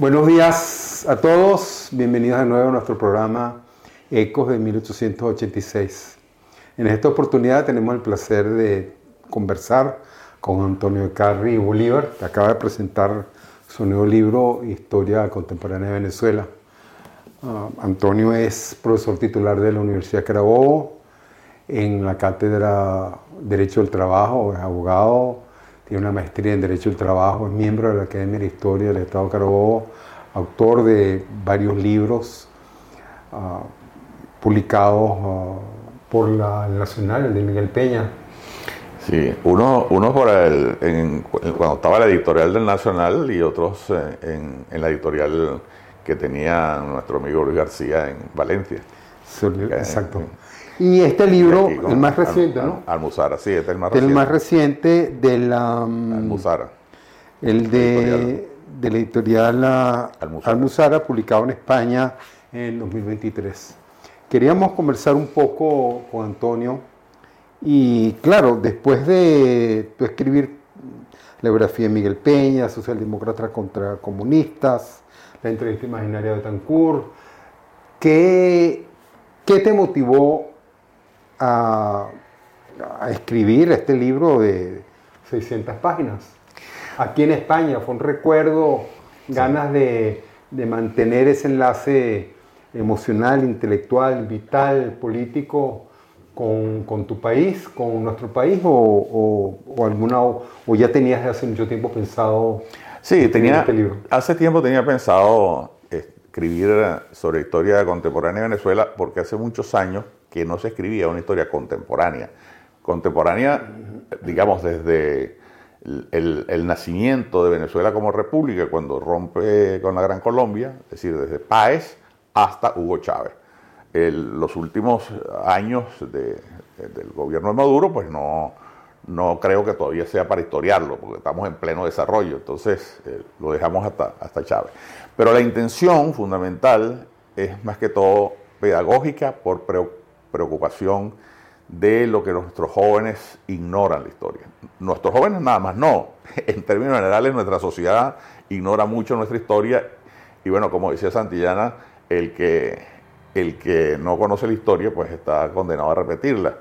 Buenos días a todos, bienvenidos de nuevo a nuestro programa Ecos de 1886. En esta oportunidad tenemos el placer de conversar con Antonio Carri Bolívar, que acaba de presentar su nuevo libro Historia Contemporánea de Venezuela. Uh, Antonio es profesor titular de la Universidad Carabobo en la cátedra Derecho del Trabajo, es abogado, tiene una maestría en Derecho del Trabajo, es miembro de la Academia de Historia del Estado Carabobo, autor de varios libros uh, publicados uh, por la el Nacional, el de Miguel Peña. Sí, uno, uno por el, en, cuando estaba la editorial del Nacional y otros eh, en, en, la editorial que tenía nuestro amigo Luis García en Valencia. Sí, exacto. Y este libro, el más reciente, Al, ¿no? Almuzara, sí, este es el más El reciente. más reciente de la... mm, Almuzara. El de, de la editorial ah, Almuzara. Almuzara, publicado en España en 2023. Queríamos conversar un poco con Antonio y claro, después de tú escribir la biografía de Miguel Peña, socialdemócratas contra comunistas, la entrevista imaginaria de Betancourt, ¿qué, qué te motivó a, a escribir este libro de 600 páginas? Aquí en España fue un recuerdo, ganas de, de mantener ese enlace emocional, intelectual, vital, político con, con tu país, con nuestro país, o, o, o alguna o, o ya tenías hace mucho tiempo pensado Sí, tenía, este libro? hace tiempo tenía pensado escribir sobre historia contemporánea de Venezuela porque hace muchos años que no se escribía una historia contemporánea. Contemporánea, digamos, desde el, el, el nacimiento de Venezuela como república, cuando rompe con la Gran Colombia, es decir, desde Páez hasta Hugo Chávez. Los últimos años de- del gobierno de Maduro, pues no, no creo que todavía sea para historiarlo, porque estamos en pleno desarrollo, entonces eh, lo dejamos hasta, hasta Chávez. Pero la intención fundamental es más que todo pedagógica por preo- preocupación de lo que nuestros jóvenes ignoran la historia. Nuestros jóvenes nada más no, en términos generales nuestra sociedad ignora mucho nuestra historia y bueno, como decía Santillana, el que, el que no conoce la historia pues está condenado a repetirla.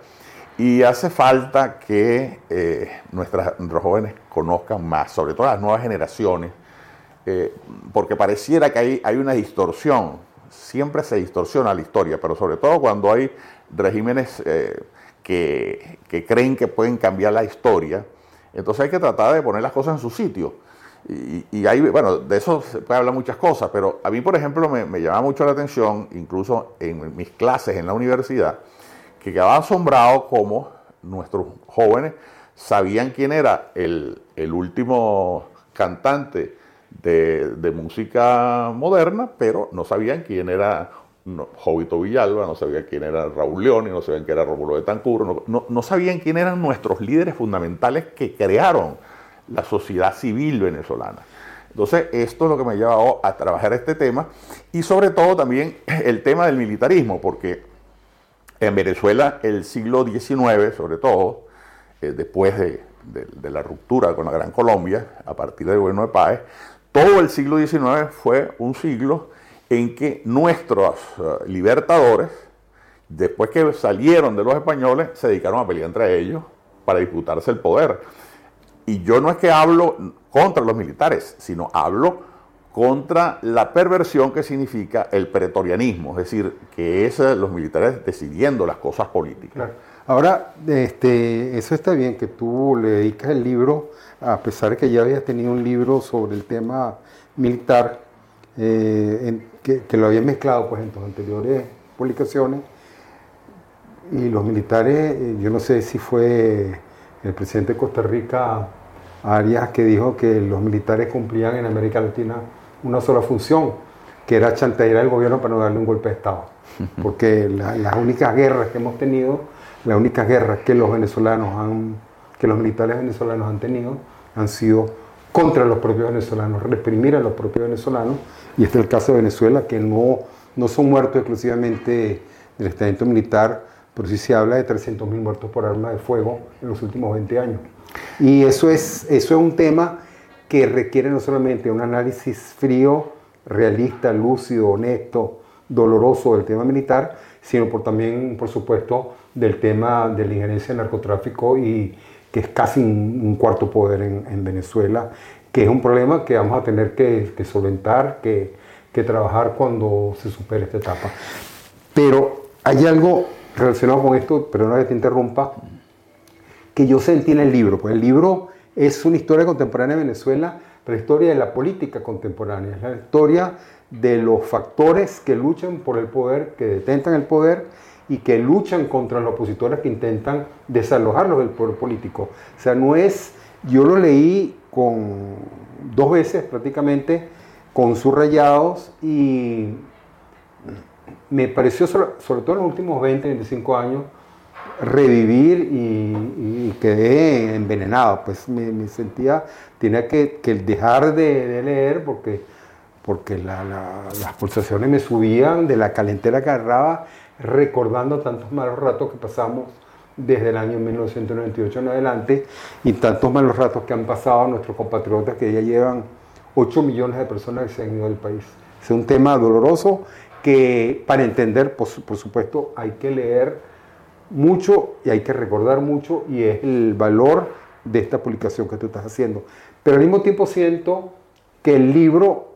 Y hace falta que eh, nuestras, nuestros jóvenes conozcan más, sobre todo las nuevas generaciones, eh, porque pareciera que hay, hay una distorsión, siempre se distorsiona la historia, pero sobre todo cuando hay regímenes eh, que, que creen que pueden cambiar la historia, entonces hay que tratar de poner las cosas en su sitio. Y, y hay, bueno, de eso se puede hablar muchas cosas, pero a mí, por ejemplo, me, me llama mucho la atención, incluso en mis clases en la universidad, que quedaba asombrado cómo nuestros jóvenes sabían quién era el, el último cantante de, de música moderna, pero no sabían quién era Jovito Villalba, no sabían quién era Raúl León, no sabían quién era Rómulo de no, no sabían quién eran nuestros líderes fundamentales que crearon la sociedad civil venezolana. Entonces, esto es lo que me ha llevado a trabajar este tema y sobre todo también el tema del militarismo, porque en Venezuela el siglo XIX, sobre todo, eh, después de, de, la ruptura con la Gran Colombia, a partir del gobierno de Páez, todo el siglo XIX fue un siglo en que nuestros uh, libertadores, después que salieron de los españoles, se dedicaron a pelear entre ellos para disputarse el poder. Y yo no es que hablo contra los militares, sino hablo contra la perversión que significa el pretorianismo, es decir, que es eh, los militares decidiendo las cosas políticas. Ahora, este, eso está bien, que tú le dedicas el libro, a pesar de que ya habías tenido un libro sobre el tema militar, eh, que, que, lo habías mezclado pues, en tus anteriores publicaciones, y los militares, eh, yo no sé si fue el presidente de Costa Rica, Arias, que dijo que los militares cumplían en América Latina una sola función, que era chantajear al gobierno para no darle un golpe de Estado. Porque la, las únicas guerras que hemos tenido las únicas guerras que los venezolanos han, que los militares venezolanos han tenido han sido contra los propios venezolanos, reprimir a los propios venezolanos, y este es el caso de Venezuela, que no, no son muertos exclusivamente del estamento militar, pero sí se habla de 300.000 muertos por arma de fuego en los últimos 20 años. Y eso es, eso es un tema que requiere no solamente un análisis frío, realista, lúcido, honesto, doloroso del tema militar, sino por también, por supuesto, del tema de la injerencia del narcotráfico y que es casi un, cuarto poder en, Venezuela, que es un problema que vamos a tener que, solventar, que, que trabajar cuando se supere esta etapa. Pero hay algo relacionado con esto, pero no que te interrumpa, que yo sentí en el libro. Pues el libro es una historia contemporánea de Venezuela, la historia de la política contemporánea, es la historia de los factores que luchan por el poder, que detentan el poder y que luchan contra los opositores que intentan desalojarlos del poder político. O sea, no es, yo lo leí con dos veces prácticamente, con subrayados y me pareció, sobre, todo en los últimos 20, 25 años, revivir y, quedé envenenado. Pues me, sentía, tenía que, dejar de, leer porque, porque las pulsaciones me subían de la calentera que agarraba recordando tantos malos ratos que pasamos desde el año 1998 en adelante y tantos malos ratos que han pasado nuestros compatriotas que ya llevan 8 millones de personas que se han ido del país. Es un tema doloroso que para entender, por, por supuesto, hay que leer mucho y hay que recordar mucho y es el valor de esta publicación que tú estás haciendo. Pero al mismo tiempo siento que el libro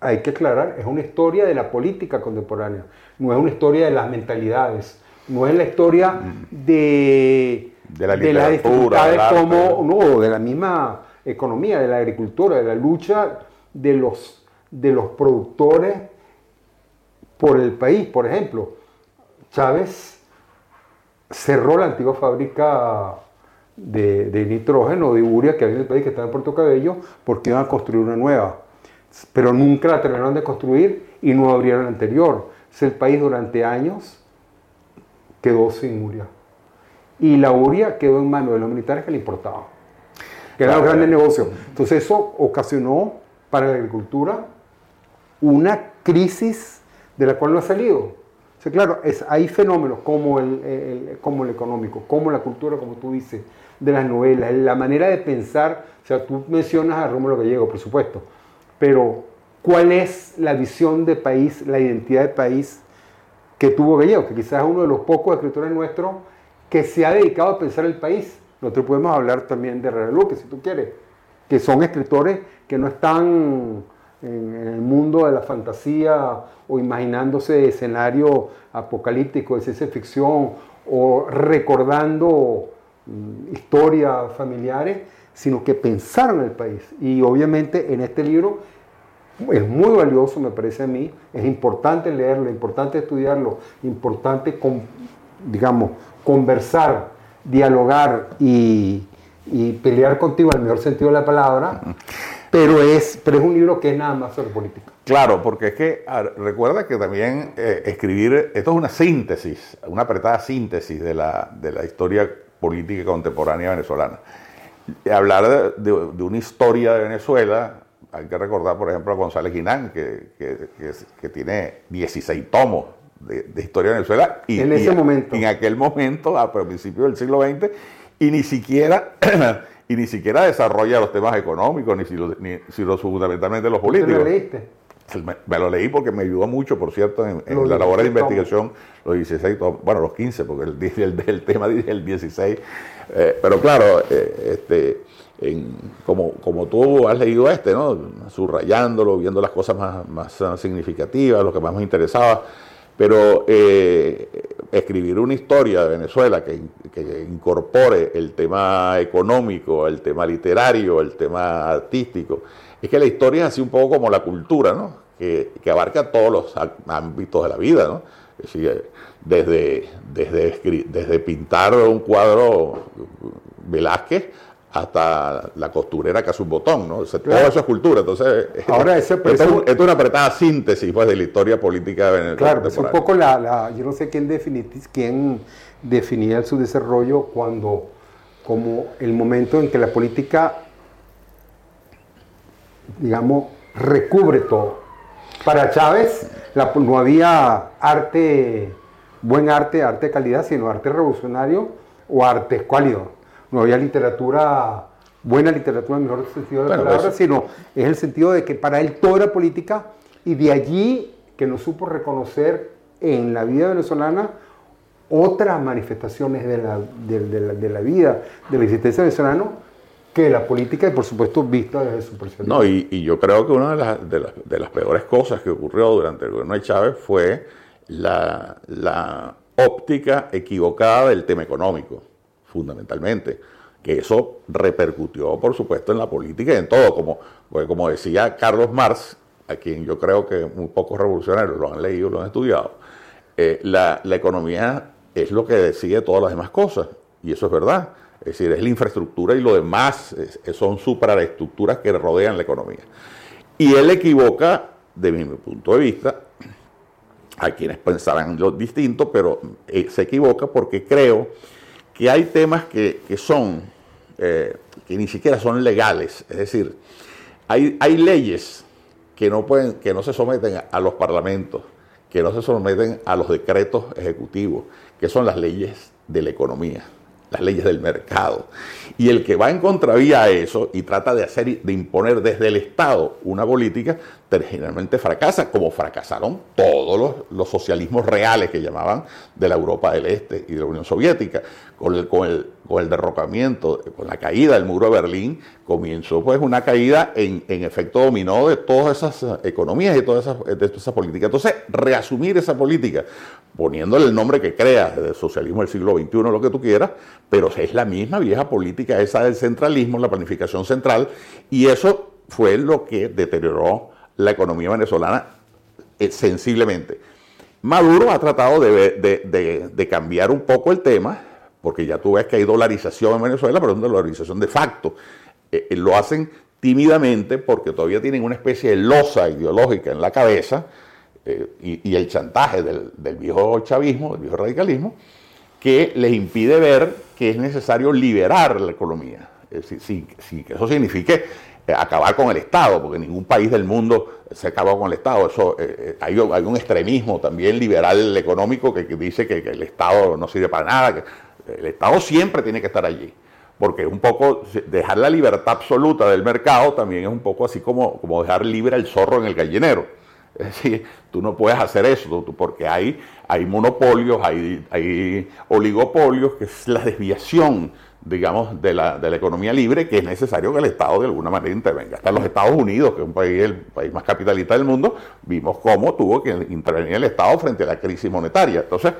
hay que aclarar, es una historia de la política contemporánea, no es una historia de las mentalidades, no es la historia mm. de, de la literatura, de como, no, de la misma economía, de la agricultura, de la lucha de los, de los productores por el país. Por ejemplo, Chávez cerró la antigua fábrica de, de nitrógeno, de uria que había en el país, que estaba en Puerto Cabello, porque iban a construir una nueva pero nunca la terminaron de construir y no abrieron la anterior. el país durante años quedó sin uria. Y la uria quedó en manos de los militares que le importaban, que era un gran negocio. Entonces eso ocasionó para la agricultura una crisis de la cual no ha salido. O claro, es, hay fenómenos como el, como el económico, como la cultura, como tú dices, de las novelas, la manera de pensar. O sea, tú mencionas a Rómulo Gallego, por supuesto, pero ¿cuál es la visión de país, la identidad de país que tuvo Gallego? Que quizás es uno de los pocos escritores nuestros que se ha dedicado a pensar el país. Nosotros podemos hablar también de Herrera Luque, si tú quieres, que son escritores que no están en, el mundo de la fantasía o imaginándose escenario apocalíptico de ciencia ficción o recordando mm, historias familiares, sino que pensaron el país. Y obviamente en este libro es muy valioso, me parece a mí, es importante leerlo, importante estudiarlo, importante, digamos, conversar, dialogar y, pelear contigo en el mejor sentido de la palabra, pero es, pero es un libro que es nada más sobre política. Claro, porque es que recuerda que también eh, escribir, esto es una síntesis, una apretada síntesis de la, de la historia política contemporánea venezolana hablar de, una historia de Venezuela, hay que recordar, por ejemplo, a González Guinán, que, que, tiene 16 tomos de, historia de Venezuela. Y, en ese momento. En aquel momento, a principios del siglo XX, y ni siquiera... y ni siquiera desarrolla los temas económicos, ni si, ni si los fundamentalmente los políticos. ¿Te lo leíste? Me lo leí porque me ayudó mucho, por cierto, en, la labor de investigación, los 16, bueno, los 15, porque el, el, tema dice el 16. Eh, pero claro, eh, este, como, como tú has leído este, ¿no? subrayándolo, viendo las cosas más, más significativas, lo que más me interesaba. Pero eh, escribir una historia de Venezuela que, que, incorpore el tema económico, el tema literario, el tema artístico, es que la historia es así un poco como la cultura, ¿no? Que, abarca todos los ámbitos de la vida, ¿no? Es decir, desde, desde, desde pintar un cuadro Velázquez hasta la costurera que hace un botón, ¿no? Todo eso es cultura. Entonces, Ahora esto, es una apretada síntesis pues, de la historia política venezolana. Claro, es un poco la, yo no sé quién, quién definía su desarrollo cuando, como el momento en que la política, digamos, recubre todo. Para Chávez no había arte, buen arte, arte de calidad, sino arte revolucionario o arte escuálido. No había literatura, buena literatura en el mejor sentido de la palabra, pues, sino es el sentido de que para él todo era política y de allí que no supo reconocer en la vida venezolana otras manifestaciones de la, de, la, vida, de la existencia venezolana, que la política y por supuesto vista desde su perspectiva. No, y, yo creo que una de las, de, las, peores cosas que ocurrió durante el gobierno de Chávez fue la, la óptica equivocada del tema económico, fundamentalmente. Que eso repercutió, por supuesto, en la política y en todo. Como, como decía Carlos Marx, a quien yo creo que muy pocos revolucionarios lo han leído, lo han estudiado, eh, la, la economía es lo que decide todas las demás cosas. Y eso es verdad. Es decir, es la infraestructura y lo demás son supraestructuras que rodean la economía. Y él equivoca, de mi punto de vista, a quienes pensarán lo distinto, pero eh, se equivoca porque creo que hay temas que, son, eh, que ni siquiera son legales. Es decir, hay, hay leyes que no, pueden, que no se someten a los parlamentos, que no se someten a los decretos ejecutivos, que son las leyes de la economía las leyes del mercado. Y el que va en contravía a eso y trata de hacer, de imponer desde el Estado una política, generalmente fracasa, como fracasaron todos los, socialismos reales que llamaban de la Europa del Este y de la Unión Soviética. Con el, con el, con el derrocamiento, con la caída del muro de Berlín, comenzó pues una caída en, efecto dominó de todas esas economías y todas esas, de todas esas políticas. Entonces, reasumir esa política, poniéndole el nombre que creas, del socialismo del siglo XXI, lo que tú quieras, pero es la misma vieja política esa del centralismo, la planificación central, y eso fue lo que deterioró la economía venezolana eh, sensiblemente. Maduro ha tratado de, cambiar un poco el tema, porque ya tú ves que hay dolarización en Venezuela, pero es una dolarización de facto. Eh, eh, lo hacen tímidamente porque todavía tienen una especie de losa ideológica en la cabeza y, el chantaje del, viejo chavismo, del viejo radicalismo, que les impide ver que es necesario liberar la economía. Si, eso signifique acabar con el Estado, porque ningún país del mundo se acabó con el Estado. Eso, eh, eh, hay, un extremismo también liberal económico que, dice que, el Estado no sirve para nada, el Estado siempre tiene que estar allí. Porque un poco dejar la libertad absoluta del mercado también es un poco así como, como dejar libre el zorro en el gallinero. Es decir, tú no puedes hacer eso, porque hay, hay monopolios, hay, hay oligopolios, que es la desviación digamos, de la, de la, economía libre, que es necesario que el Estado de alguna manera intervenga. Hasta los Estados Unidos, que es un país, el país más capitalista del mundo, vimos cómo tuvo que intervenir el Estado frente a la crisis monetaria entonces,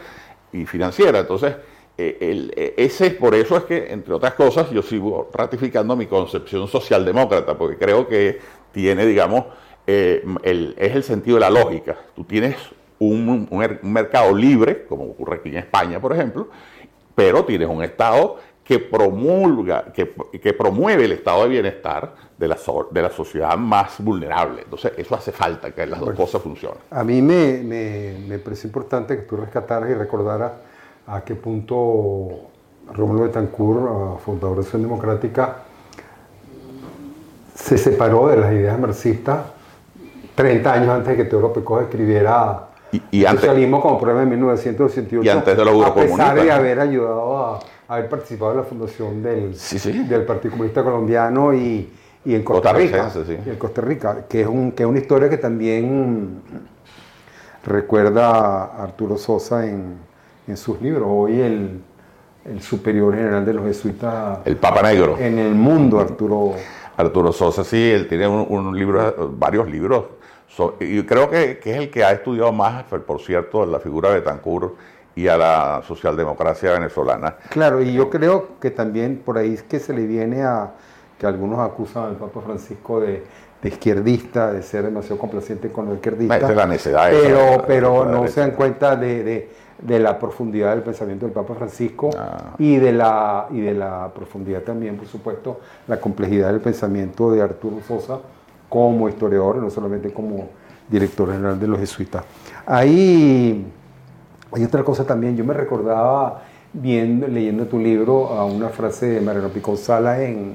y financiera. Entonces, eh, eh, ese, por eso es que, entre otras cosas, yo sigo ratificando mi concepción socialdemócrata, porque creo que tiene, digamos, eh, el, es el sentido de la lógica. Tú tienes un, un mercado libre, como ocurre aquí en España, por ejemplo, pero tienes un Estado que promulga, que, que, promueve el estado de bienestar de la, de la sociedad más vulnerable. Entonces, eso hace falta, que las dos cosas funcionen. A mí me, me, me parece importante que tú rescataras y recordaras a qué punto Rómulo Betancourt, fundador de Acción Democrática, se separó de las ideas marxistas 30 años antes de que Teodoro Pecos escribiera y, el socialismo como problema en 1988. Y antes de A pesar de haber ayudado a haber participado en la fundación del, del Partido Comunista Colombiano y, y en Costa, Rica. Y en Costa Rica, que es, un, que es una historia que también recuerda a Arturo Sosa en, en sus libros. Hoy el, el, superior general de los jesuitas. El Papa Negro. En el mundo, Arturo. Arturo Sosa, sí, él tiene un, libro, varios libros. y creo que, que, es el que ha estudiado más, por cierto, la figura de Betancourt y a la socialdemocracia venezolana. Claro, y yo creo que también por ahí es que se le viene a que algunos acusan al Papa Francisco de, izquierdista, de ser demasiado complaciente con los izquierdistas. la necesidad pero pero no se dan cuenta de, de la profundidad del pensamiento del Papa Francisco Ah. y, de la, y de la profundidad también, por supuesto, la complejidad del pensamiento de Arturo Sosa como historiador, no solamente como director general de los jesuitas. Ahí hay otra cosa también, yo me recordaba viendo, leyendo tu libro a una frase de Mariano Picón Salas en,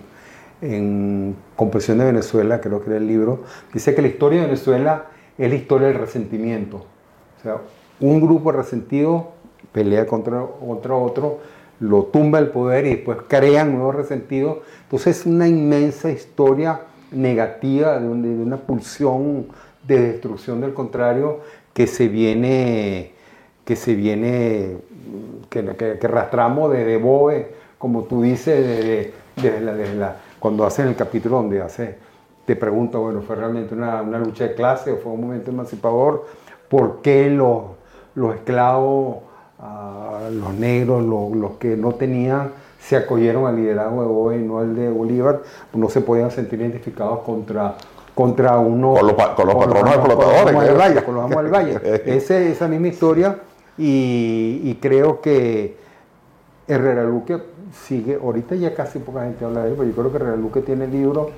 en Compresión de Venezuela, creo que era el libro, dice que la historia de Venezuela es la historia del resentimiento. O sea, un grupo resentido pelea contra, contra otro, lo tumba el poder y después crean nuevos resentidos. Entonces es una inmensa historia negativa de una pulsión de destrucción del contrario que se viene, que se viene, que, que, que arrastramos desde Boe, como tú dices, desde, desde la, la- cuando hacen el capítulo donde hace, te pregunta, bueno, ¿fue realmente una, una lucha de clase o fue un momento emancipador? ¿Por qué los, los esclavos, ah, los negros, los, los que no tenían, se acogieron al liderazgo de Boe y no al de Bolívar? No se podían sentir identificados contra, contra uno... Con los con los patronos con Valle, con los amos del Valle. Ese- esa misma historia y, y creo que Herrera Luque sigue, ahorita ya casi poca gente habla de él, pero yo creo que Herrera Luque tiene libros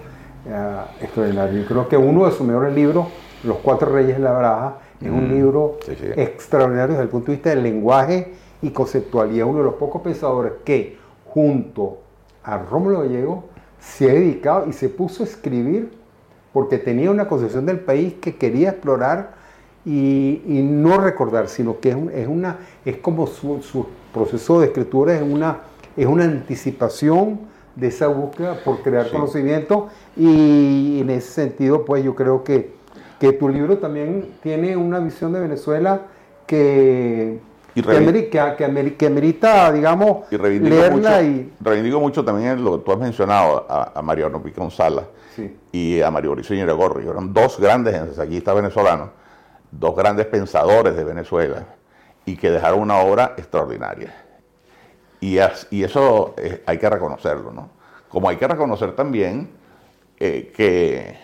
eh, extraordinarios. Yo creo que uno de sus mejores libros, Los Cuatro Reyes de la Baraja, es un libro sí, sí. extraordinario desde el punto de vista del lenguaje y conceptualidad. Uno de los pocos pensadores que, junto a Rómulo Gallego, se ha dedicado y se puso a escribir porque tenía una concepción del país que quería explorar y, y no recordar, sino que es, un- es una, es como su, su proceso de escritura es una, es una anticipación de esa búsqueda por crear Sí. conocimiento y en ese sentido, pues yo creo que, que tu libro también tiene una visión de Venezuela que, Y que, amerita, digamos, Y reivindico leerla mucho, y... reivindico mucho también lo que tú has mencionado a, a Mariano Picón Salas Sí. y a Mario Briceño Gorri. Eran dos grandes ensayistas venezolanos, dos grandes pensadores de Venezuela y que dejaron una obra extraordinaria. Y, as- y eso eh, hay que reconocerlo, ¿no? Como hay que reconocer también eh, que,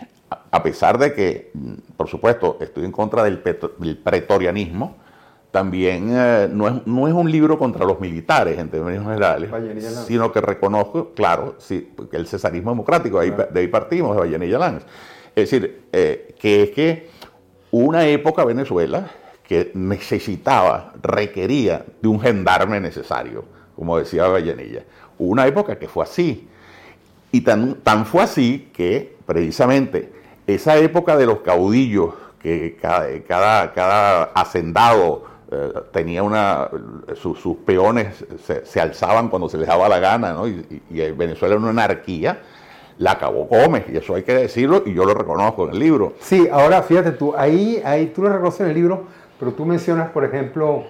a- pesar de que, mm, por supuesto, estoy en contra del, petro- del pretorianismo, también eh, no, es, no es un libro contra los militares en términos generales, Vallenilla sino que reconozco, claro, sí, el cesarismo democrático, de ahí, de ahí partimos, de Vallenilla Lanz. Es decir, que es que una época Venezuela que necesitaba, requería de un gendarme necesario, como decía Vallenilla. Una época que fue así. Y tan, tan fue así que precisamente esa época de los caudillos, que cada, cada, cada hacendado eh, tenía una, su- sus peones se, alzaban cuando se les daba la gana, ¿no? y- y Venezuela era una anarquía, la acabó Gómez, y eso hay que decirlo, y yo lo reconozco en el libro. Sí, ahora fíjate tú, ahí, ahí tú lo reconoces en el libro, pero tú mencionas, por ejemplo,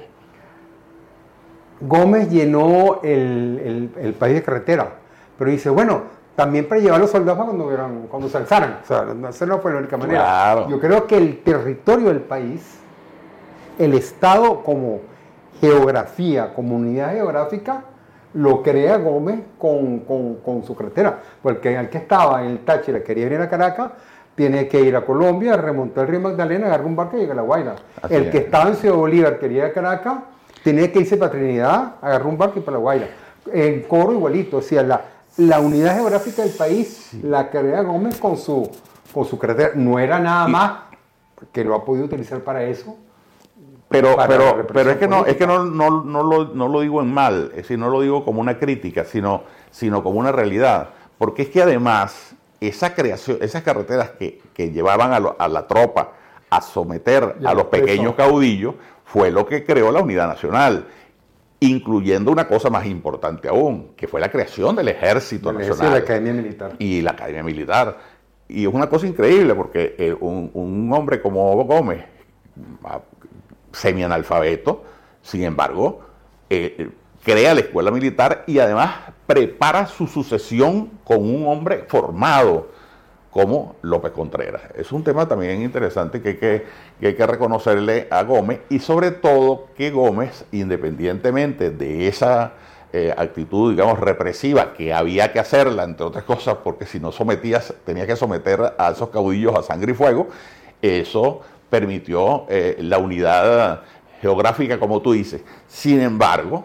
Gómez llenó el, el- el país de carretera, pero dice, bueno, también para llevar a los soldados cuando, vieran- cuando se alzaran. O sea, no- esa no fue la única manera. Claro. Yo creo que el territorio del país, el Estado como geografía, comunidad geográfica, lo crea Gómez con, con- con su carretera. Porque el que estaba en el Táchira quería ir a Caracas, tiene que ir a Colombia, remontar el río Magdalena, agarrar un barco y llegar a La Guaira. Así el que es. estaba en Ciudad Bolívar quería ir a Caracas, tenía que irse para Trinidad, agarrar un barco y para La Guaira. En Coro igualito, o sea, la, la unidad geográfica del país la crea Gómez con su, con su carretera. No era nada más que lo ha podido utilizar para eso. Pero, pero, pero es que no, es que no, no, no lo, no lo digo en mal, es decir, no lo digo como una crítica, sino, sino como una realidad. Porque es que además, esa creación, esas carreteras que, que llevaban a, lo- a la tropa a someter Y a los pequeños caudillos, fue lo que creó la unidad nacional. Incluyendo una cosa más importante aún, que fue la creación del ejército nacional la Academia Militar. y la Academia Militar. Y es una cosa increíble porque eh, un, un hombre como Gómez, semianalfabeto, sin embargo, eh, crea la escuela militar y además prepara su sucesión con un hombre formado como López Contreras. Es un tema también interesante que hay que, reconocerle a Gómez y sobre todo que Gómez, independientemente de esa eh, actitud, digamos, represiva, que había que hacerla, entre otras cosas, porque si no sometías, tenía que someter a esos caudillos a sangre y fuego, eso permitió eh, la unidad geográfica, como tú dices. Sin embargo,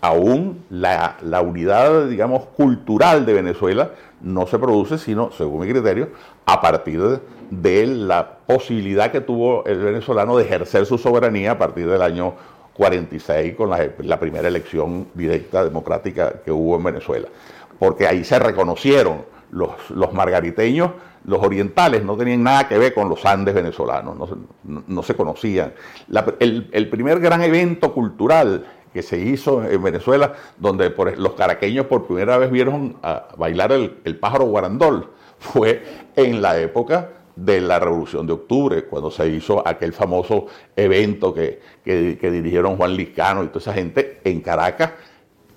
aún la, unidad, digamos, cultural de Venezuela no se produce, sino, según mi criterio, a partir de, la posibilidad que tuvo el venezolano de ejercer su soberanía a partir del año 46 con la, primera elección directa democrática que hubo en Venezuela. Porque ahí se reconocieron los, los margariteños los orientales no tenían nada que ver con los Andes venezolanos, no, se conocían. el, primer gran evento cultural que se hizo en Venezuela, donde los caraqueños por primera vez vieron a bailar el, pájaro guarandol, fue en la época de la Revolución de Octubre, cuando se hizo aquel famoso evento que, que dirigieron Juan Liscano y toda esa gente en Caracas,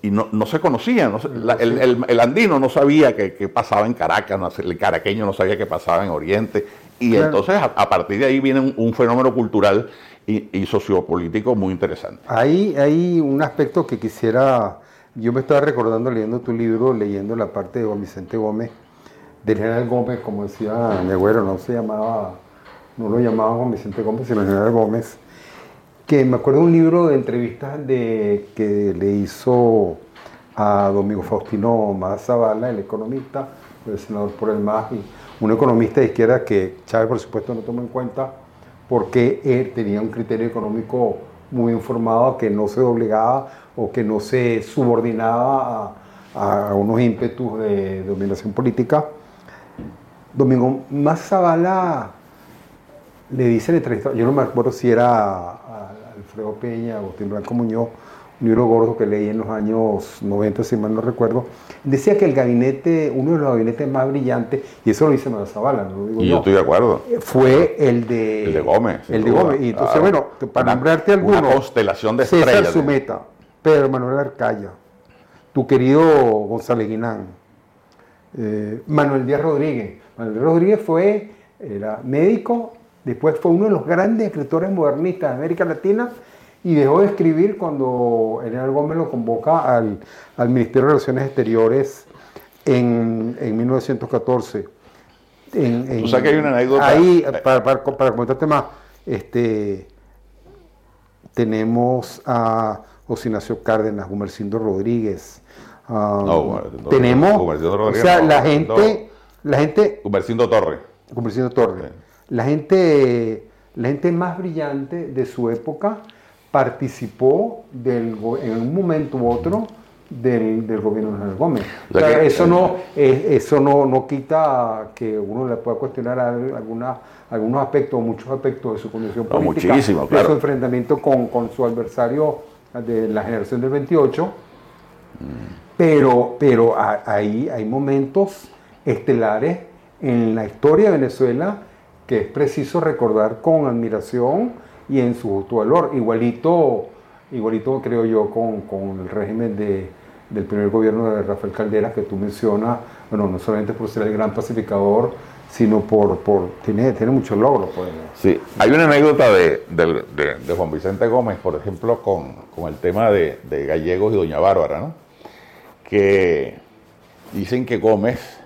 y no, se conocían. el, andino no sabía qué pasaba en Caracas, el caraqueño no sabía qué pasaba en Oriente. Y entonces a, partir de ahí viene un, fenómeno cultural y, sociopolítico muy interesante. Hay, hay un aspecto que quisiera, yo me estaba recordando leyendo tu libro, leyendo la parte de Juan Vicente Gómez, del general Gómez, como decía mi abuelo, no se llamaba, no lo llamaba Juan Vicente Gómez, sino general Gómez que me acuerdo de un libro de entrevistas de, que le hizo a Domingo Faustino Zavala, el economista, el senador por el MAS, y un economista de izquierda que Chávez, por supuesto, no tomó en cuenta porque él tenía un criterio económico muy informado que no se doblegaba o que no se subordinaba a, unos ímpetus de, dominación política. Domingo Zavala le dice el entrevistador, yo no me acuerdo si era Alfredo Peña, Agustín Blanco Muñoz, un libro gordo que leí en los años 90, si mal no recuerdo, decía que el gabinete, uno de los gabinetes más brillantes, y eso lo dice Manuel Zavala, no lo digo y yo. estoy de acuerdo. Fue el de... El de Gómez. El de Gómez. Y entonces, bueno, para nombrarte alguno... Una constelación de estrellas. César Sumeta, Pedro Manuel Arcaya, tu querido González Guinán, eh, Manuel Díaz Rodríguez. Manuel Díaz Rodríguez fue, era médico Después fue uno de los grandes escritores modernistas de América Latina y dejó de escribir cuando General Gómez lo convoca al, Ministerio de Relaciones Exteriores en, 1914. En, que hay una anécdota. Ahí, para, para, comentarte más, este, tenemos a José Ignacio Cárdenas, Gumercindo Rodríguez. Um, no, tenemos, o sea, la gente, la gente. Gumercindo Torre. Gumercindo Torre la gente, la gente más brillante de su época participó del, en un momento u otro del, gobierno de General Gómez. eso no, eso no, no, quita que uno le pueda cuestionar alguna, algunos aspectos, muchos aspectos de su condición política, de su enfrentamiento con, su adversario de la generación del 28, pero, pero ahí hay momentos estelares en la historia de Venezuela que es preciso recordar con admiración y en su justo valor. Igualito, igualito creo yo con, el régimen de, del primer gobierno de Rafael Caldera que tú mencionas, bueno, no solamente por ser el gran pacificador, sino por, por tiene, tiene muchos logros. Pues. Sí, hay una anécdota de, Juan Vicente Gómez, por ejemplo, con, el tema de, de Gallegos y Doña Bárbara, ¿no? que dicen que Gómez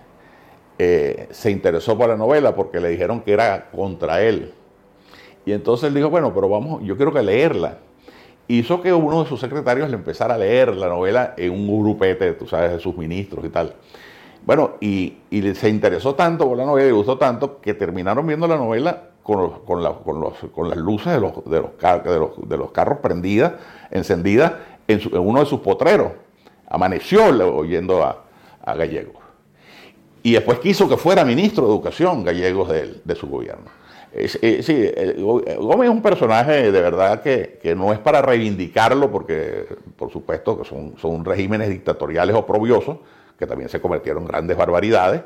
eh, se interesó por la novela porque le dijeron que era contra él. Y entonces él dijo, bueno, pero vamos, yo quiero que leerla. Hizo que uno de sus secretarios le empezara a leer la novela en un grupete, tú sabes, de sus ministros y tal. Bueno, y, se interesó tanto por la novela y gustó tanto que terminaron viendo la novela con, con, las luces de los, de los, de los, carros prendidas, encendidas en, uno de sus potreros. Amaneció oyendo a, a Gallego y después quiso que fuera ministro de Educación Gallegos de, su gobierno. Sí, Gómez es un personaje de verdad que, no es para reivindicarlo, porque por supuesto que son, son regímenes dictatoriales oprobiosos, que también se convirtieron en grandes barbaridades,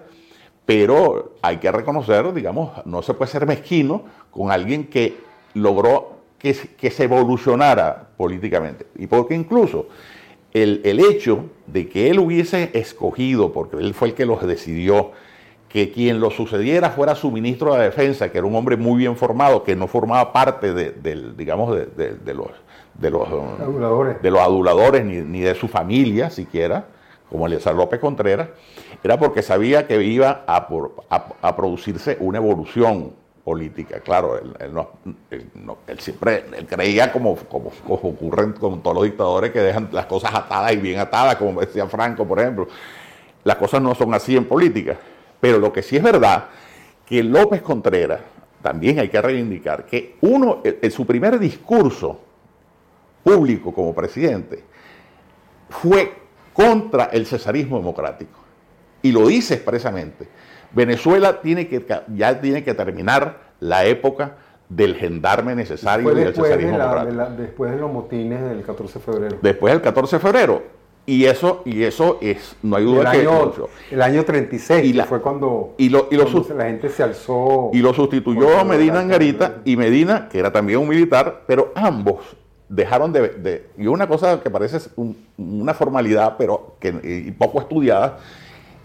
pero hay que reconocer, digamos, no se puede ser mezquino con alguien que logró que, que se evolucionara políticamente. Y porque incluso el, hecho de que él hubiese escogido, porque él fue el que los decidió, que quien lo sucediera fuera su ministro de Defensa, que era un hombre muy bien formado, que no formaba parte de, digamos, de, los, de los aduladores, de los aduladores ni, de su familia siquiera, como Eliezer López Contreras, era porque sabía que iba a, a, producirse una evolución política. Claro, él, siempre él creía, como, como, ocurre con todos los dictadores, que dejan las cosas atadas y bien atadas, como decía Franco, por ejemplo. Las cosas no son así en política. Pero lo que sí es verdad, que López Contreras, también hay que reivindicar, que uno, en su primer discurso público como presidente, fue contra el cesarismo democrático. Y lo dice expresamente Venezuela tiene que, ya tiene que terminar la época del gendarme necesario y del cesarismo después de los motines del 14 de febrero. Después del 14 de febrero. Y eso, y eso es, no hay duda el que año, El año 36, y fue cuando, y lo, y la gente se alzó. Y lo sustituyó Medina Angarita y Medina, que era también un militar, pero ambos dejaron de... y una cosa que parece una formalidad, pero que y poco estudiada,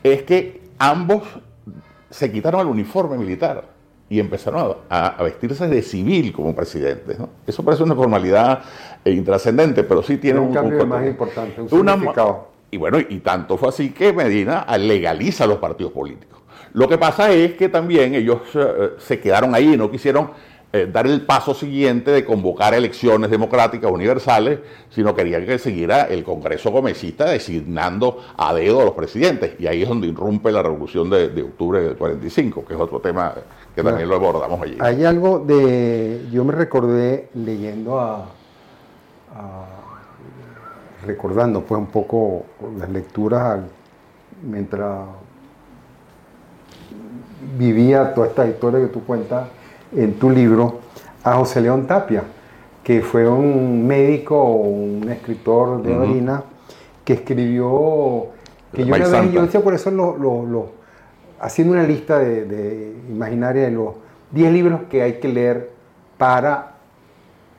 es que ambos se quitaron el uniforme militar y empezaron a, vestirse de civil como presidente. Eso parece una formalidad eh, intrascendente, pero sí tiene un, cambio más importante, un significado. Y bueno, y tanto fue así que Medina legaliza los partidos políticos. Lo que pasa es que también ellos eh, se quedaron ahí y no quisieron eh, dar el paso siguiente de convocar elecciones democráticas universales, sino querían que siguiera el Congreso Gomecista designando a dedo a los presidentes. Y ahí es donde irrumpe la revolución de, octubre del 45, que es otro tema que también lo abordamos allí. Hay algo de. Yo me recordé leyendo a. recordando pues un poco las lecturas mientras vivía toda esta historia que tú cuentas en tu libro a José León Tapia, que fue un médico, un escritor de orina, que escribió, que yo, yo decía por eso lo, haciendo una lista de, imaginaria de los 10 libros que hay que leer para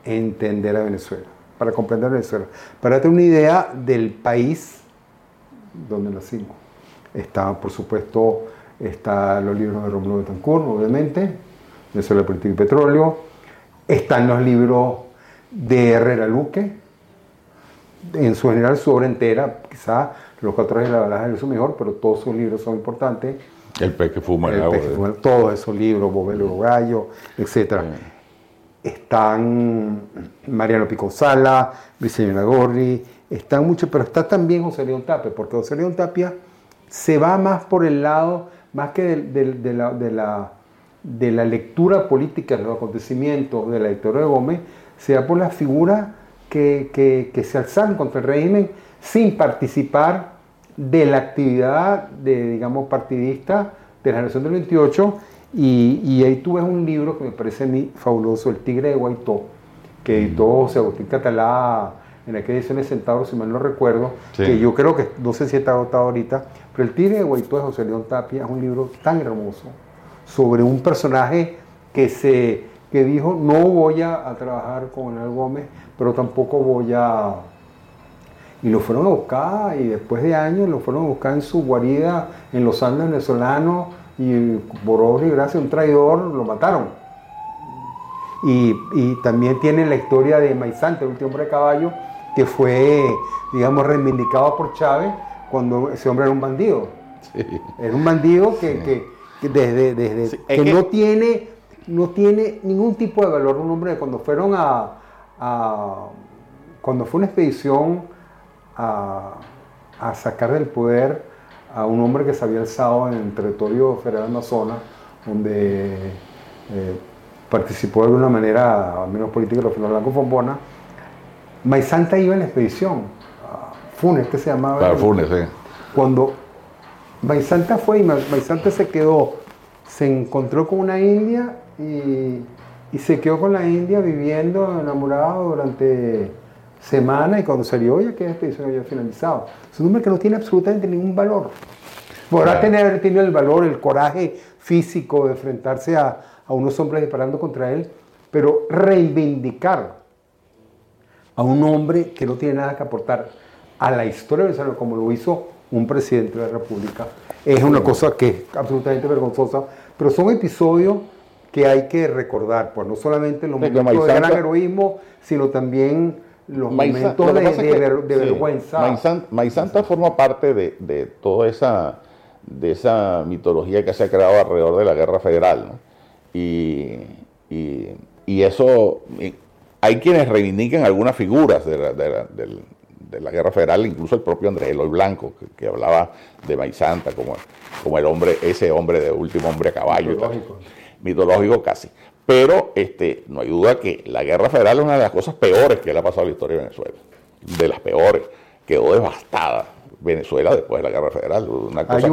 entender a Venezuela, para comprender a Venezuela, para tener una idea del país donde nacimos. Está, por supuesto, está los libros de Romulo Betancourt, obviamente, de Política y Petróleo. Están los libros de Herrera Luque, en su general su obra entera, quizá Los cuatro de la balaja es su mejor, pero todos sus libros son importantes. El pez que fuma el, agua. todos esos libros, Bobelo Gallo, etc. Están Mariano Picosala, Vicente Gorri, están muchos, pero está también José León Tapia, porque José León Tapia se va más por el lado, más que de la de la lectura política de los acontecimientos de la dictadura de Gómez sea por las figuras que, se alzan contra el régimen sin participar de la actividad de, digamos, partidista de la generación del 28. Y, ahí tú ves un libro que me parece a mí fabuloso, El Tigre de Guaitó, que editó José Agustín Catalá en aquella edición de Centauro, si mal no recuerdo, que yo creo que, no sé si está agotado ahorita, pero El Tigre de Guaitó de José León Tapia es un libro tan hermoso sobre un personaje que, se, que dijo, no voy a, trabajar con Manuel Gómez, pero tampoco voy a... Y lo fueron a buscar y después de años lo fueron a buscar en su guarida en los Andes venezolanos y por obra y gracia un traidor lo mataron. Y, también tiene la historia de Maizante, el último hombre de caballo, que fue, digamos, reivindicado por Chávez cuando ese hombre era un bandido. Era un bandido que, desde, desde que, no tiene no tiene ningún tipo de valor un hombre cuando fueron a, cuando fue una expedición a, sacar del poder a un hombre que se había alzado en el territorio federal de Amazonas donde eh, participó de alguna manera al menos política de los Blanco Fombona. Maizanta iba en la expedición Funes que se llamaba Funes sí. Cuando Maizanta fue y Maizanta se quedó, se encontró con una india y, se quedó con la india viviendo enamorado durante semanas y cuando salió ya que expedición había finalizado. Es un hombre que no tiene absolutamente ningún valor. Podrá tener tenido el valor, el coraje físico de enfrentarse a, a unos hombres disparando contra él, pero reivindicar a un hombre que no tiene nada que aportar a la historia de Venezuela como lo hizo un presidente de la República. Es una cosa que es absolutamente vergonzosa, pero son episodios que hay que recordar, pues no solamente los momentos de gran heroísmo, sino también los momentos de, vergüenza. Maizanta forma parte de, toda esa, de esa mitología que se ha creado alrededor de la guerra federal. y, y, eso, hay quienes reivindican algunas figuras de la, de la, guerra federal, incluso el propio Andrés Eloy Blanco, que, hablaba de Maizanta como, como el hombre, ese hombre de último hombre a caballo. Mitológico. Mitológico casi. Pero este, no hay duda que la guerra federal es una de las cosas peores que le ha pasado a la historia de Venezuela. De las peores. Quedó devastada Venezuela después de la guerra federal. Una cosa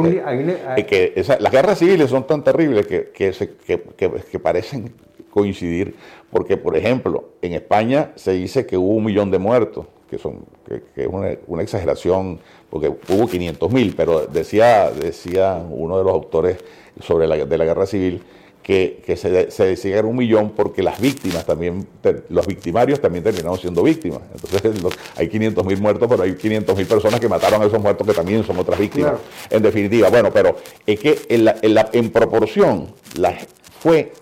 que, las guerras civiles son tan terribles que, que, parecen coincidir. Porque, por ejemplo, en España se dice que hubo un millón de muertos, que, son, que, es una, exageración, porque hubo 500 mil, pero decía, decía uno de los autores sobre la, de la guerra civil que, se, se decía un millón porque las víctimas también, los victimarios también terminaron siendo víctimas. Entonces hay 500 mil muertos, pero hay 500 mil personas que mataron a esos muertos que también son otras víctimas. En definitiva, bueno, pero es que en, en proporción la, fue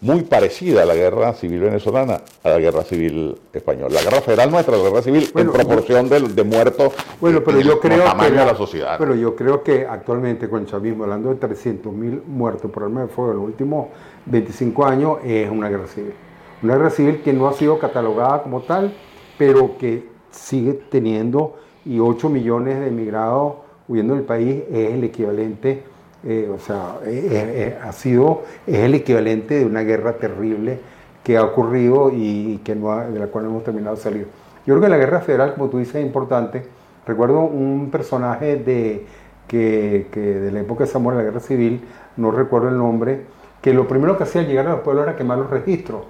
muy parecida a la guerra civil venezolana, a la guerra civil española. La guerra federal nuestra, la guerra civil, en proporción de, de, muertos bueno, pero yo creo que la, sociedad. Pero yo creo que actualmente con el chavismo, hablando de 300 mil muertos por arma de fuego en los últimos 25 años, es una guerra civil. Una guerra civil que no ha sido catalogada como tal, pero que sigue teniendo, y 8 millones de emigrados huyendo del país es el equivalente eh, o sea, eh, eh, ha sido, es el equivalente de una guerra terrible que ha ocurrido y, que no de la cual no hemos terminado de salir. Yo creo que la guerra federal, como tú dices, es importante. Recuerdo un personaje de, que, que de la época de Zamora, la guerra civil, no recuerdo el nombre, que lo primero que hacía al llegar a los pueblos era quemar los registros.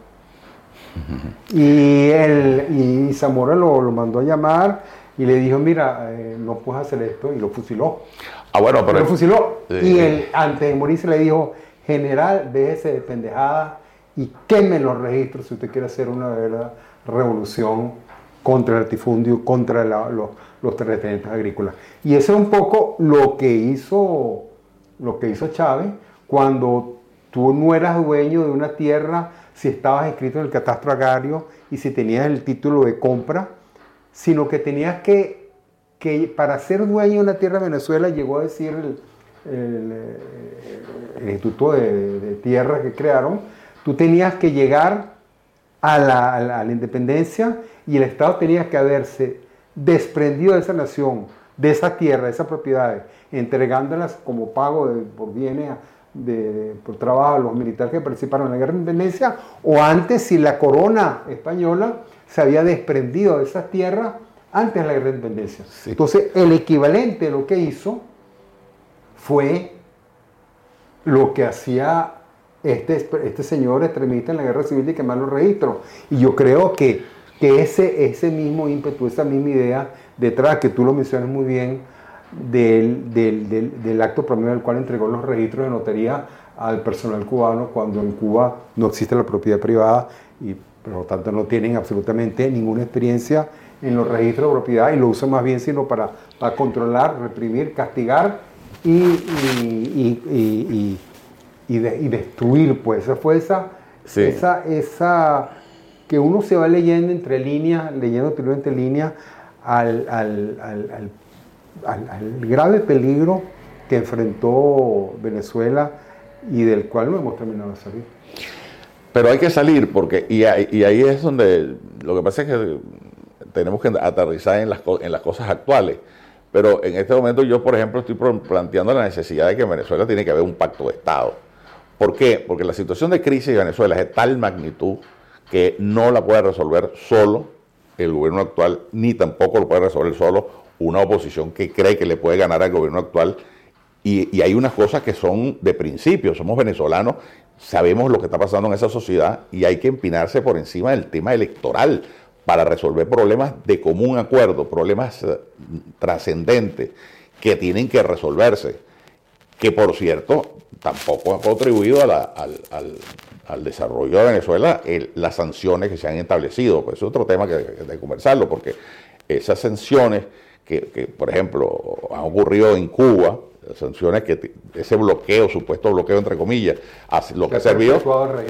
Y, él, y Zamora lo, lo mandó a llamar y le dijo, mira, no puedes hacer esto, y lo fusiló. Ah, bueno, pero. Lo fusiló. y él, antes de morirse, le dijo: General, déjese de pendejada y queme los registros si usted quiere hacer una verdadera revolución contra el latifundio, contra los, los terratenientes agrícolas. Y eso es un poco lo que hizo, lo que hizo Chávez cuando tú no eras dueño de una tierra si estabas inscrito en el catastro agrario y si tenías el título de compra, sino que tenías que que para ser dueño de una tierra de Venezuela llegó a decir el, Instituto de, Tierra que crearon, tú tenías que llegar a la, independencia y el Estado tenía que haberse desprendido de esa nación, de esa tierra, de esas propiedades, entregándolas como pago por bienes de, por trabajo a los militares que participaron en la guerra de independencia, o antes si la corona española se había desprendido de esas tierras antes de la guerra de independencia. Entonces, el equivalente de lo que hizo fue lo que hacía este, este señor extremista en la guerra civil de quemar los registros. Y yo creo que, que ese, ese mismo ímpetu, esa misma idea detrás, que tú lo mencionas muy bien, del, del, del, acto promedio del cual entregó los registros de notaría al personal cubano cuando en Cuba no existe la propiedad privada y por lo tanto no tienen absolutamente ninguna experiencia en los registros de propiedad y lo usa más bien sino para, controlar, reprimir, castigar y, y, destruir. Pues esa fue esa, esa, que uno se va leyendo entre líneas, leyendo entre líneas al, al, grave peligro que enfrentó Venezuela y del cual no hemos terminado de salir. Pero hay que salir porque, y, y ahí es donde, lo que pasa es que tenemos que aterrizar en las, en las cosas actuales. Pero en este momento yo, por ejemplo, estoy planteando la necesidad de que en Venezuela tiene que haber un pacto de Estado. ¿Por qué? Porque la situación de crisis de Venezuela es de tal magnitud que no la puede resolver solo el gobierno actual, ni tampoco lo puede resolver solo una oposición que cree que le puede ganar al gobierno actual. Y, hay unas cosas que son de principio, somos venezolanos, sabemos lo que está pasando en esa sociedad y hay que empinarse por encima del tema electoral para resolver problemas de común acuerdo, problemas eh, trascendentes que tienen que resolverse, que por cierto tampoco han contribuido al, desarrollo de Venezuela las sanciones que se han establecido. Pues es otro tema que hay que conversarlo, porque esas sanciones que, que, por ejemplo, han ocurrido en Cuba, sanciones que ese bloqueo, supuesto bloqueo entre comillas, lo que, ha servido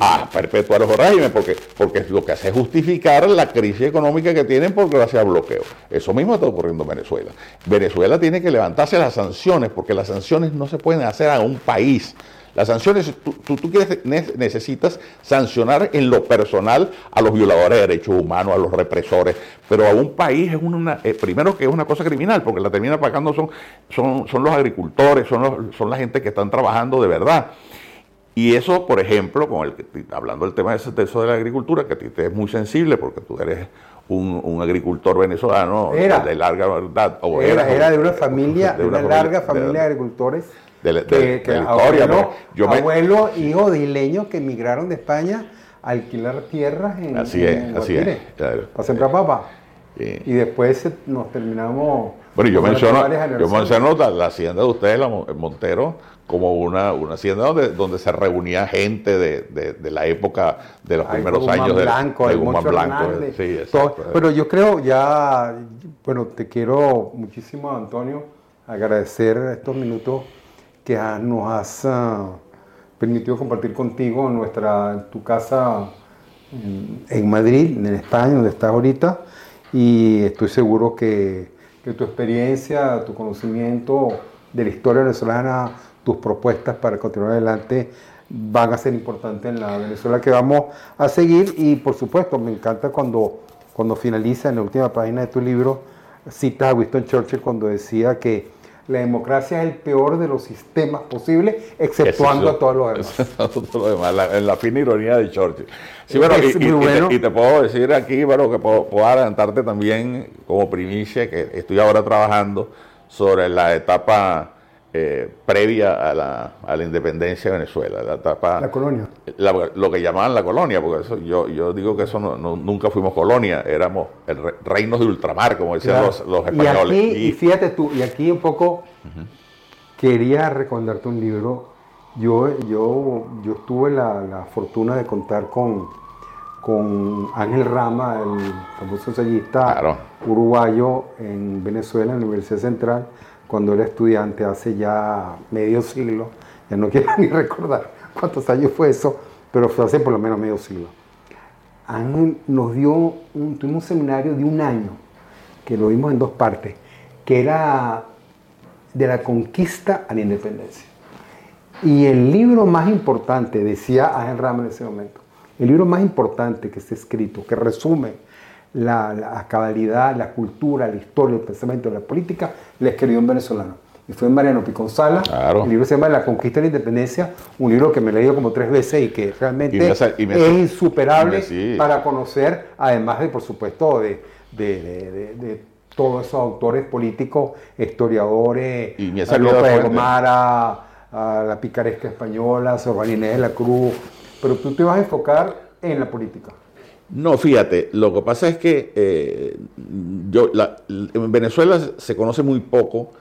a perpetuar los régimen, porque, porque lo que hace es justificar la crisis económica que tienen por gracias al bloqueo. Eso mismo está ocurriendo en Venezuela. Venezuela tiene que levantarse las sanciones, porque las sanciones no se pueden hacer a un país. Las sanciones, tú, tú, quieres, necesitas sancionar en lo personal a los violadores de derechos humanos, a los represores, pero a un país es una, eh, primero que es una cosa criminal, porque la termina pagando son, son, son los agricultores, son, son la gente que están trabajando de verdad. Y eso, por ejemplo, con el, hablando del tema de, eso de la agricultura, que a ti te es muy sensible porque tú eres un, agricultor venezolano de larga verdad. era, era, de una familia, de una, larga familia de, agricultores. De, la abuelo, yo abuelo, hijo de isleños que emigraron de España a alquilar tierras en, así es, así es, para sembrar papa. Y después nos terminamos. Bueno, yo menciono, yo menciono la, hacienda de ustedes, la Montero, como una, una hacienda donde, donde se reunía gente de, de, la época de los primeros años de, Blanco, de Guzmán Blanco. Sí, pero yo creo ya, bueno, te quiero muchísimo, Antonio, agradecer estos minutos que nos has ah, permitido compartir contigo nuestra, tu casa en, Madrid, en España, donde estás ahorita, y estoy seguro que, que tu experiencia, tu conocimiento de la historia venezolana tus propuestas para continuar adelante van a ser importantes en la Venezuela que vamos a seguir. Y por supuesto me encanta cuando, cuando finaliza en la última página de tu libro, citas a Winston Churchill cuando decía que la democracia es el peor de los sistemas posibles, exceptuando a todos los demás. la, en la fina ironía de Churchill. Sí, bueno, y, te, puedo decir aquí, bueno, que puedo, puedo, adelantarte también como primicia que estoy ahora trabajando sobre la etapa eh, previa a la, a la, independencia de Venezuela, la etapa... La colonia. lo que llamaban la colonia, porque eso, yo, yo digo que eso no, nunca fuimos colonia, éramos el reinos de ultramar, como decían los, los, españoles. Y, aquí, y, fíjate tú, y aquí un poco quería recomendarte un libro. Yo, yo, yo tuve la, la fortuna de contar con, con Ángel Rama, el famoso ensayista uruguayo en Venezuela, en la Universidad Central cuando era estudiante hace ya medio siglo, ya no quiero ni recordar cuántos años fue eso, pero fue hace por lo menos medio siglo. Ángel nos dio un, tuvimos un seminario de un año, que lo vimos en dos partes, que era de la conquista a la independencia. Y el libro más importante, decía Ángel Rama en ese momento, el libro más importante que está escrito, que resume la, cabalidad, la cultura, la historia, el pensamiento, la política, la escribió un venezolano. Y fue Mariano Piconzala. El libro se llama La conquista de la independencia, un libro que me he leído como tres veces y que realmente es insuperable para conocer, además de, por supuesto, de, de, todos esos autores políticos, historiadores, y me a López a, la picaresca española, Sor Inés de la Cruz, pero tú te vas a enfocar en la política. No, fíjate, lo que pasa es que eh, en Venezuela se conoce muy poco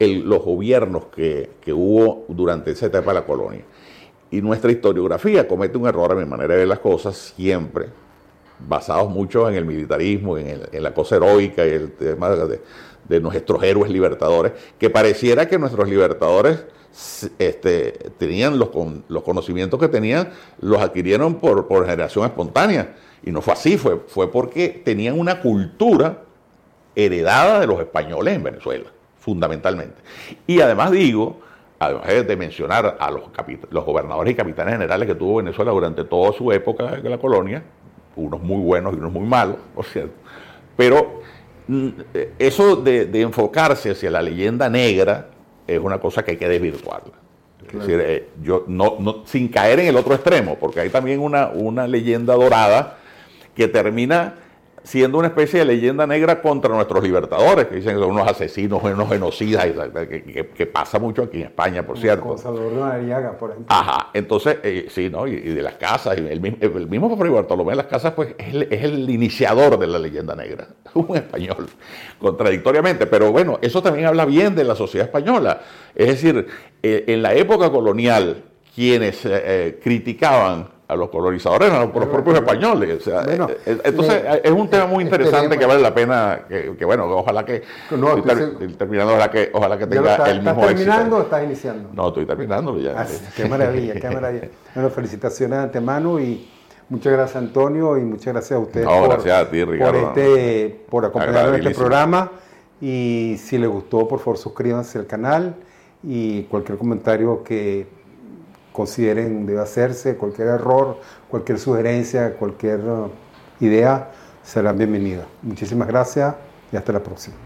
los gobiernos que, hubo durante esa etapa de la colonia. Y nuestra historiografía comete un error a mi manera de ver las cosas siempre, basados mucho en el militarismo, en, la cosa heroica y el tema de, nuestros héroes libertadores, que pareciera que nuestros libertadores este, tenían los, los conocimientos que tenían, los adquirieron por, por generación espontánea y no fue así, fue, fue porque tenían una cultura heredada de los españoles en Venezuela, fundamentalmente. Y además digo, además de mencionar a los, los gobernadores y capitanes generales que tuvo Venezuela durante toda su época de la colonia, unos muy buenos y unos muy malos, por cierto, pero mm, eso de, enfocarse hacia la leyenda negra es una cosa que hay que desvirtuarla. Es decir, eh, yo no, sin caer en el otro extremo, porque hay también una, una leyenda dorada que termina siendo una especie de leyenda negra contra nuestros libertadores, que dicen que son unos asesinos, unos genocidas, que, pasa mucho aquí en España, por cierto. Salvador por ejemplo. Ajá, entonces, eh, sí, ¿no? Y, de las casas, el, mismo, el mismo Fray Bartolomé de las Casas, pues es el, iniciador de la leyenda negra, un español, contradictoriamente, pero bueno, eso también habla bien de la sociedad española. Es decir, eh, en la época colonial, quienes eh, criticaban a los colonizadores, a los, propios españoles. O sea, eh, eh, entonces es un tema muy interesante que vale la pena, que, bueno, ojalá que, no, terminando, ojalá que, ojalá que tenga el mismo ¿Estás terminando o estás iniciando? No, estoy terminando ya. Ah, qué maravilla, qué maravilla. Bueno, felicitaciones de antemano y muchas gracias Antonio y muchas gracias a ustedes por, gracias a ti, Ricardo. por, este, por acompañarnos en este programa y si les gustó, por favor suscríbanse al canal y cualquier comentario que consideren debe hacerse, cualquier error, cualquier sugerencia, cualquier uh, idea, será bienvenida. Muchísimas gracias y hasta la próxima.